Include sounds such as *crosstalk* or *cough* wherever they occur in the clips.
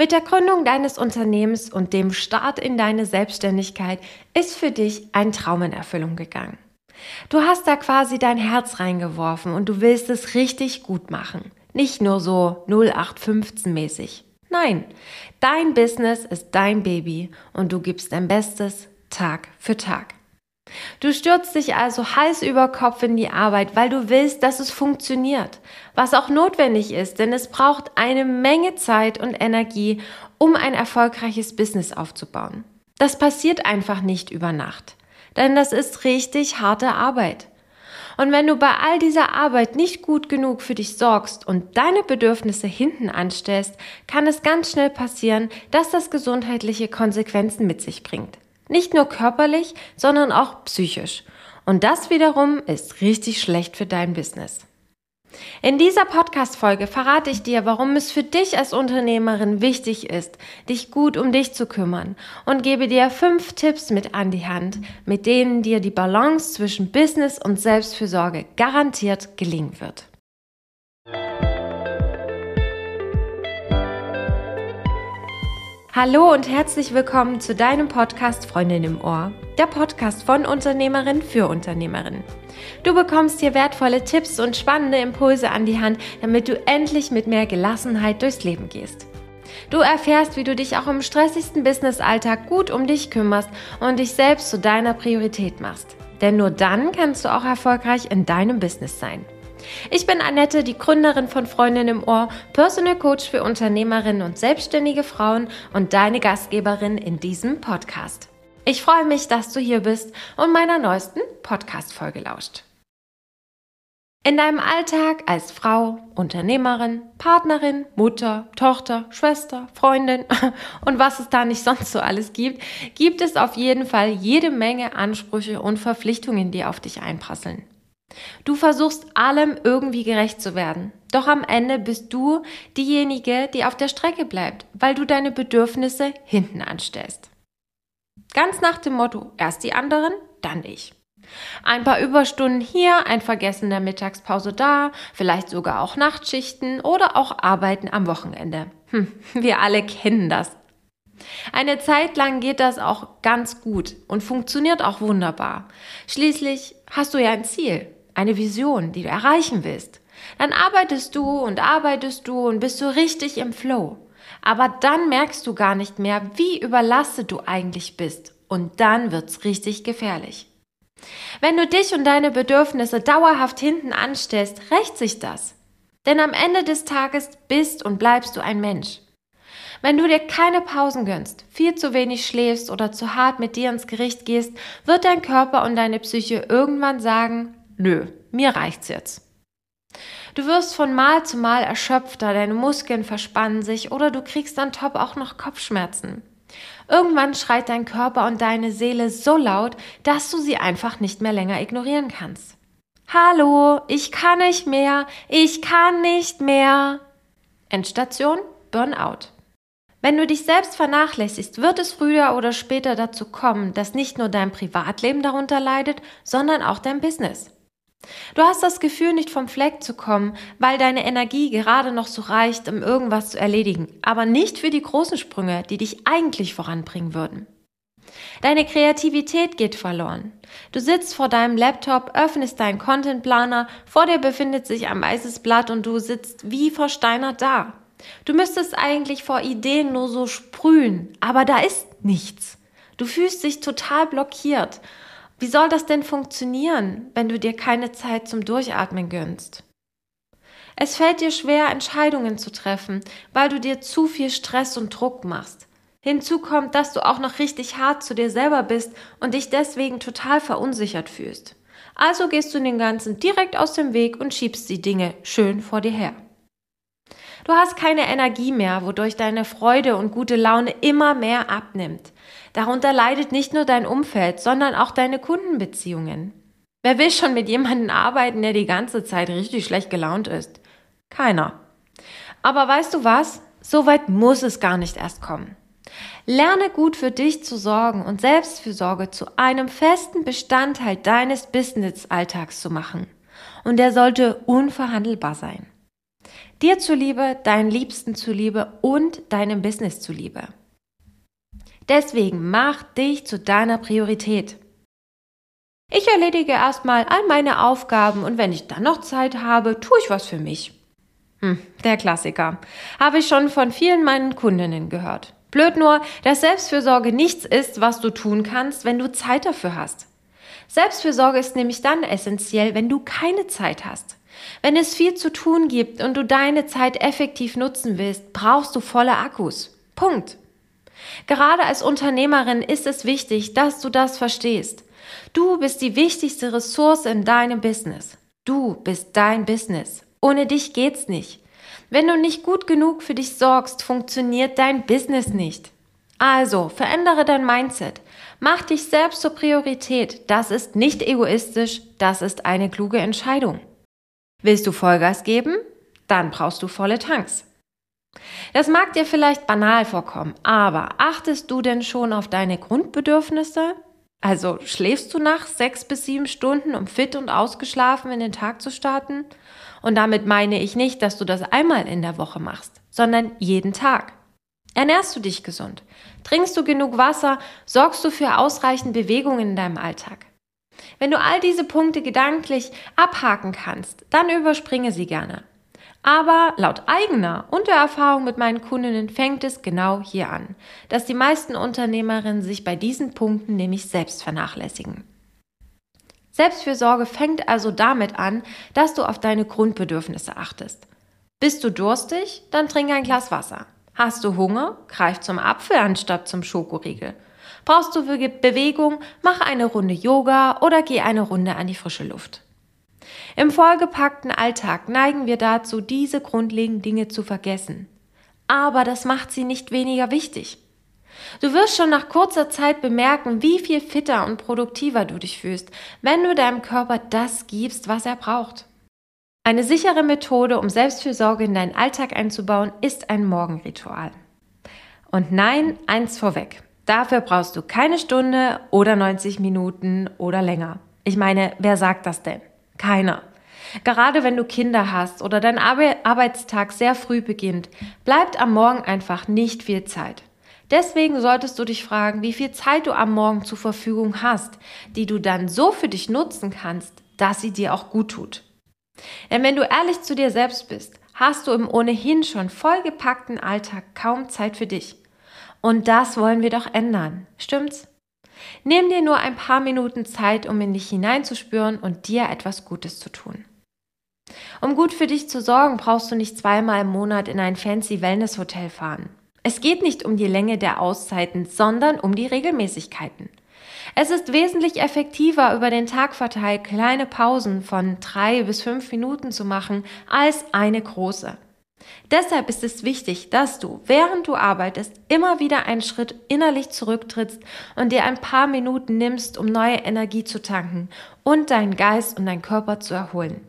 Mit der Gründung deines Unternehmens und dem Start in deine Selbstständigkeit ist für dich ein Traum in Erfüllung gegangen. Du hast da quasi dein Herz reingeworfen und du willst es richtig gut machen. Nicht nur so 0815 mäßig. Nein, dein Business ist dein Baby und du gibst dein Bestes Tag für Tag. Du stürzt dich also Hals über Kopf in die Arbeit, weil du willst, dass es funktioniert, was auch notwendig ist, denn es braucht eine Menge Zeit und Energie, um ein erfolgreiches Business aufzubauen. Das passiert einfach nicht über Nacht, denn das ist richtig harte Arbeit. Und wenn du bei all dieser Arbeit nicht gut genug für dich sorgst und deine Bedürfnisse hinten anstellst, kann es ganz schnell passieren, dass das gesundheitliche Konsequenzen mit sich bringt. Nicht nur körperlich, sondern auch psychisch. Und das wiederum ist richtig schlecht für dein Business. In dieser Podcast-Folge verrate ich dir, warum es für dich als Unternehmerin wichtig ist, dich gut um dich zu kümmern und gebe dir fünf Tipps mit an die Hand, mit denen dir die Balance zwischen Business und Selbstfürsorge garantiert gelingen wird. Hallo und herzlich willkommen zu deinem Podcast Freundin im Ohr, der Podcast von Unternehmerin für Unternehmerin. Du bekommst hier wertvolle Tipps und spannende Impulse an die Hand, damit du endlich mit mehr Gelassenheit durchs Leben gehst. Du erfährst, wie du dich auch im stressigsten Businessalltag gut um dich kümmerst und dich selbst zu deiner Priorität machst. Denn nur dann kannst du auch erfolgreich in deinem Business sein. Ich bin Annette, die Gründerin von Freundin im Ohr, Personal Coach für Unternehmerinnen und selbstständige Frauen und deine Gastgeberin in diesem Podcast. Ich freue mich, dass du hier bist und meiner neuesten Podcast-Folge lauscht. In deinem Alltag als Frau, Unternehmerin, Partnerin, Mutter, Tochter, Schwester, Freundin *laughs* und was es da nicht sonst so alles gibt, gibt es auf jeden Fall jede Menge Ansprüche und Verpflichtungen, die auf dich einprasseln. Du versuchst allem irgendwie gerecht zu werden. Doch am Ende bist du diejenige, die auf der Strecke bleibt, weil du deine Bedürfnisse hinten anstellst. Ganz nach dem Motto, erst die anderen, dann ich. Ein paar Überstunden hier, ein Vergessen der Mittagspause da, vielleicht sogar auch Nachtschichten oder auch Arbeiten am Wochenende. Hm, wir alle kennen das. Eine Zeit lang geht das auch ganz gut und funktioniert auch wunderbar. Schließlich hast du ja ein Ziel eine Vision, die du erreichen willst, dann arbeitest du und arbeitest du und bist so richtig im Flow. Aber dann merkst du gar nicht mehr, wie überlastet du eigentlich bist. Und dann wird's richtig gefährlich. Wenn du dich und deine Bedürfnisse dauerhaft hinten anstellst, rächt sich das. Denn am Ende des Tages bist und bleibst du ein Mensch. Wenn du dir keine Pausen gönnst, viel zu wenig schläfst oder zu hart mit dir ins Gericht gehst, wird dein Körper und deine Psyche irgendwann sagen, nö, mir reicht's jetzt. Du wirst von Mal zu Mal erschöpfter, deine Muskeln verspannen sich oder du kriegst dann top auch noch Kopfschmerzen. Irgendwann schreit dein Körper und deine Seele so laut, dass du sie einfach nicht mehr länger ignorieren kannst. Hallo, ich kann nicht mehr, ich kann nicht mehr. Endstation Burnout. Wenn du dich selbst vernachlässigst, wird es früher oder später dazu kommen, dass nicht nur dein Privatleben darunter leidet, sondern auch dein Business. Du hast das Gefühl, nicht vom Fleck zu kommen, weil deine Energie gerade noch so reicht, um irgendwas zu erledigen, aber nicht für die großen Sprünge, die dich eigentlich voranbringen würden. Deine Kreativität geht verloren. Du sitzt vor deinem Laptop, öffnest deinen Contentplaner, vor dir befindet sich ein weißes Blatt und du sitzt wie versteinert da. Du müsstest eigentlich vor Ideen nur so sprühen, aber da ist nichts. Du fühlst dich total blockiert wie soll das denn funktionieren, wenn du dir keine Zeit zum Durchatmen gönnst? Es fällt dir schwer, Entscheidungen zu treffen, weil du dir zu viel Stress und Druck machst. Hinzu kommt, dass du auch noch richtig hart zu dir selber bist und dich deswegen total verunsichert fühlst. Also gehst du den Ganzen direkt aus dem Weg und schiebst die Dinge schön vor dir her. Du hast keine Energie mehr, wodurch deine Freude und gute Laune immer mehr abnimmt. Darunter leidet nicht nur dein Umfeld, sondern auch deine Kundenbeziehungen. Wer will schon mit jemandem arbeiten, der die ganze Zeit richtig schlecht gelaunt ist? Keiner. Aber weißt du was? So weit muss es gar nicht erst kommen. Lerne gut für dich zu sorgen und Selbstfürsorge zu einem festen Bestandteil deines Business-Alltags zu machen. Und der sollte unverhandelbar sein. Dir zuliebe, deinen Liebsten zuliebe und deinem Business zuliebe. Deswegen mach dich zu deiner Priorität. Ich erledige erstmal all meine Aufgaben und wenn ich dann noch Zeit habe, tue ich was für mich. Hm, der Klassiker. Habe ich schon von vielen meinen Kundinnen gehört. Blöd nur, dass Selbstfürsorge nichts ist, was du tun kannst, wenn du Zeit dafür hast. Selbstfürsorge ist nämlich dann essentiell, wenn du keine Zeit hast. Wenn es viel zu tun gibt und du deine Zeit effektiv nutzen willst, brauchst du volle Akkus. Punkt. Gerade als Unternehmerin ist es wichtig, dass du das verstehst. Du bist die wichtigste Ressource in deinem Business. Du bist dein Business. Ohne dich geht's nicht. Wenn du nicht gut genug für dich sorgst, funktioniert dein Business nicht. Also, verändere dein Mindset. Mach dich selbst zur Priorität. Das ist nicht egoistisch, das ist eine kluge Entscheidung. Willst du Vollgas geben? Dann brauchst du volle Tanks. Das mag dir vielleicht banal vorkommen, aber achtest du denn schon auf deine Grundbedürfnisse? Also schläfst du nachts sechs bis sieben Stunden, um fit und ausgeschlafen in den Tag zu starten? Und damit meine ich nicht, dass du das einmal in der Woche machst, sondern jeden Tag. Ernährst du dich gesund? Trinkst du genug Wasser? Sorgst du für ausreichend Bewegung in deinem Alltag? Wenn du all diese Punkte gedanklich abhaken kannst, dann überspringe sie gerne. Aber laut eigener und der Erfahrung mit meinen Kundinnen fängt es genau hier an, dass die meisten Unternehmerinnen sich bei diesen Punkten nämlich selbst vernachlässigen. Selbstfürsorge fängt also damit an, dass du auf deine Grundbedürfnisse achtest. Bist du durstig? Dann trink ein Glas Wasser. Hast du Hunger? Greif zum Apfel anstatt zum Schokoriegel. Brauchst du Bewegung? Mach eine Runde Yoga oder geh eine Runde an die frische Luft. Im vollgepackten Alltag neigen wir dazu, diese grundlegenden Dinge zu vergessen. Aber das macht sie nicht weniger wichtig. Du wirst schon nach kurzer Zeit bemerken, wie viel fitter und produktiver du dich fühlst, wenn du deinem Körper das gibst, was er braucht. Eine sichere Methode, um Selbstfürsorge in deinen Alltag einzubauen, ist ein Morgenritual. Und nein, eins vorweg. Dafür brauchst du keine Stunde oder 90 Minuten oder länger. Ich meine, wer sagt das denn? Keiner. Gerade wenn du Kinder hast oder dein Arbeitstag sehr früh beginnt, bleibt am Morgen einfach nicht viel Zeit. Deswegen solltest du dich fragen, wie viel Zeit du am Morgen zur Verfügung hast, die du dann so für dich nutzen kannst, dass sie dir auch gut tut. Denn wenn du ehrlich zu dir selbst bist, hast du im ohnehin schon vollgepackten Alltag kaum Zeit für dich. Und das wollen wir doch ändern, stimmt's? Nimm dir nur ein paar Minuten Zeit, um in dich hineinzuspüren und dir etwas Gutes zu tun. Um gut für dich zu sorgen, brauchst du nicht zweimal im Monat in ein fancy Wellness-Hotel fahren. Es geht nicht um die Länge der Auszeiten, sondern um die Regelmäßigkeiten. Es ist wesentlich effektiver, über den Tag verteilt kleine Pausen von drei bis fünf Minuten zu machen, als eine große. Deshalb ist es wichtig, dass du, während du arbeitest, immer wieder einen Schritt innerlich zurücktrittst und dir ein paar Minuten nimmst, um neue Energie zu tanken und deinen Geist und deinen Körper zu erholen.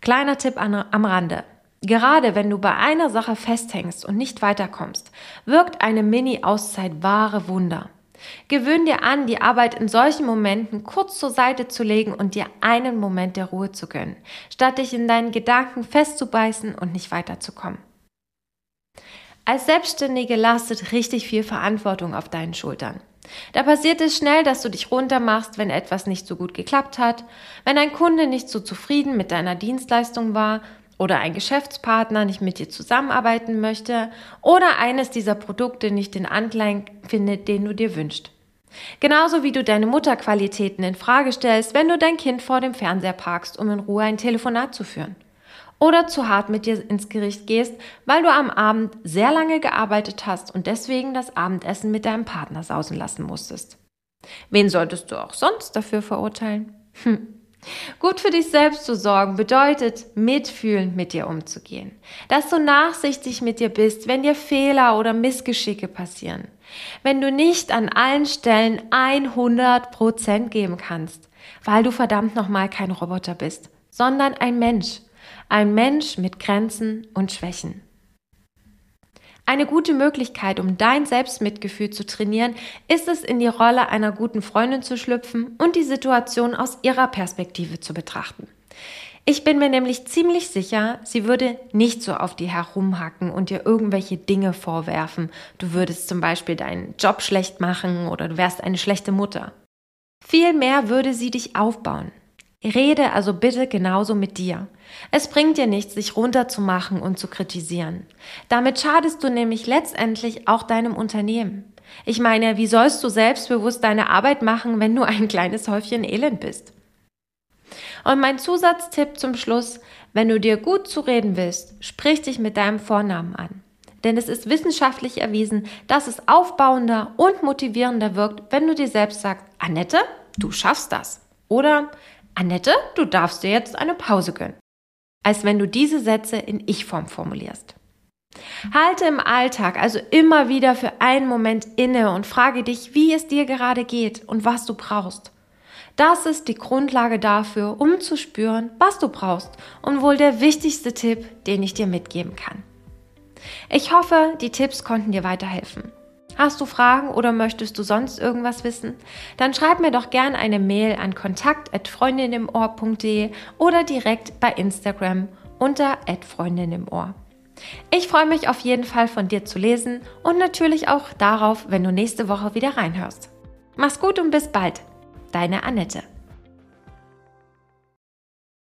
Kleiner Tipp am Rande. Gerade wenn du bei einer Sache festhängst und nicht weiterkommst, wirkt eine Mini-Auszeit wahre Wunder. Gewöhn dir an, die Arbeit in solchen Momenten kurz zur Seite zu legen und dir einen Moment der Ruhe zu gönnen, statt dich in deinen Gedanken festzubeißen und nicht weiterzukommen. Als Selbstständige lastet richtig viel Verantwortung auf deinen Schultern. Da passiert es schnell, dass du dich runtermachst, wenn etwas nicht so gut geklappt hat, wenn ein Kunde nicht so zufrieden mit deiner Dienstleistung war oder ein Geschäftspartner nicht mit dir zusammenarbeiten möchte oder eines dieser Produkte nicht den Anklang findet, den du dir wünschst. Genauso wie du deine Mutterqualitäten in Frage stellst, wenn du dein Kind vor dem Fernseher parkst, um in Ruhe ein Telefonat zu führen. Oder zu hart mit dir ins Gericht gehst, weil du am Abend sehr lange gearbeitet hast und deswegen das Abendessen mit deinem Partner sausen lassen musstest. Wen solltest du auch sonst dafür verurteilen? Hm. Gut für dich selbst zu sorgen bedeutet, mitfühlend mit dir umzugehen. Dass du nachsichtig mit dir bist, wenn dir Fehler oder Missgeschicke passieren. Wenn du nicht an allen Stellen 100 Prozent geben kannst, weil du verdammt nochmal kein Roboter bist, sondern ein Mensch. Ein Mensch mit Grenzen und Schwächen. Eine gute Möglichkeit, um dein Selbstmitgefühl zu trainieren, ist es, in die Rolle einer guten Freundin zu schlüpfen und die Situation aus ihrer Perspektive zu betrachten. Ich bin mir nämlich ziemlich sicher, sie würde nicht so auf dir herumhacken und dir irgendwelche Dinge vorwerfen. Du würdest zum Beispiel deinen Job schlecht machen oder du wärst eine schlechte Mutter. Vielmehr würde sie dich aufbauen. Rede also bitte genauso mit dir. Es bringt dir nichts, sich runterzumachen und zu kritisieren. Damit schadest du nämlich letztendlich auch deinem Unternehmen. Ich meine, wie sollst du selbstbewusst deine Arbeit machen, wenn du ein kleines Häufchen Elend bist? Und mein Zusatztipp zum Schluss, wenn du dir gut zu reden willst, sprich dich mit deinem Vornamen an. Denn es ist wissenschaftlich erwiesen, dass es aufbauender und motivierender wirkt, wenn du dir selbst sagst, Annette, du schaffst das. Oder Annette, du darfst dir jetzt eine Pause gönnen. Als wenn du diese Sätze in Ich-Form formulierst. Halte im Alltag also immer wieder für einen Moment inne und frage dich, wie es dir gerade geht und was du brauchst. Das ist die Grundlage dafür, um zu spüren, was du brauchst und wohl der wichtigste Tipp, den ich dir mitgeben kann. Ich hoffe, die Tipps konnten dir weiterhelfen. Hast du Fragen oder möchtest du sonst irgendwas wissen? Dann schreib mir doch gern eine Mail an kontakt@freundinimohr.de oder direkt bei Instagram unter @freundinimohr. Ich freue mich auf jeden Fall von dir zu lesen und natürlich auch darauf, wenn du nächste Woche wieder reinhörst. Mach's gut und bis bald. Deine Annette.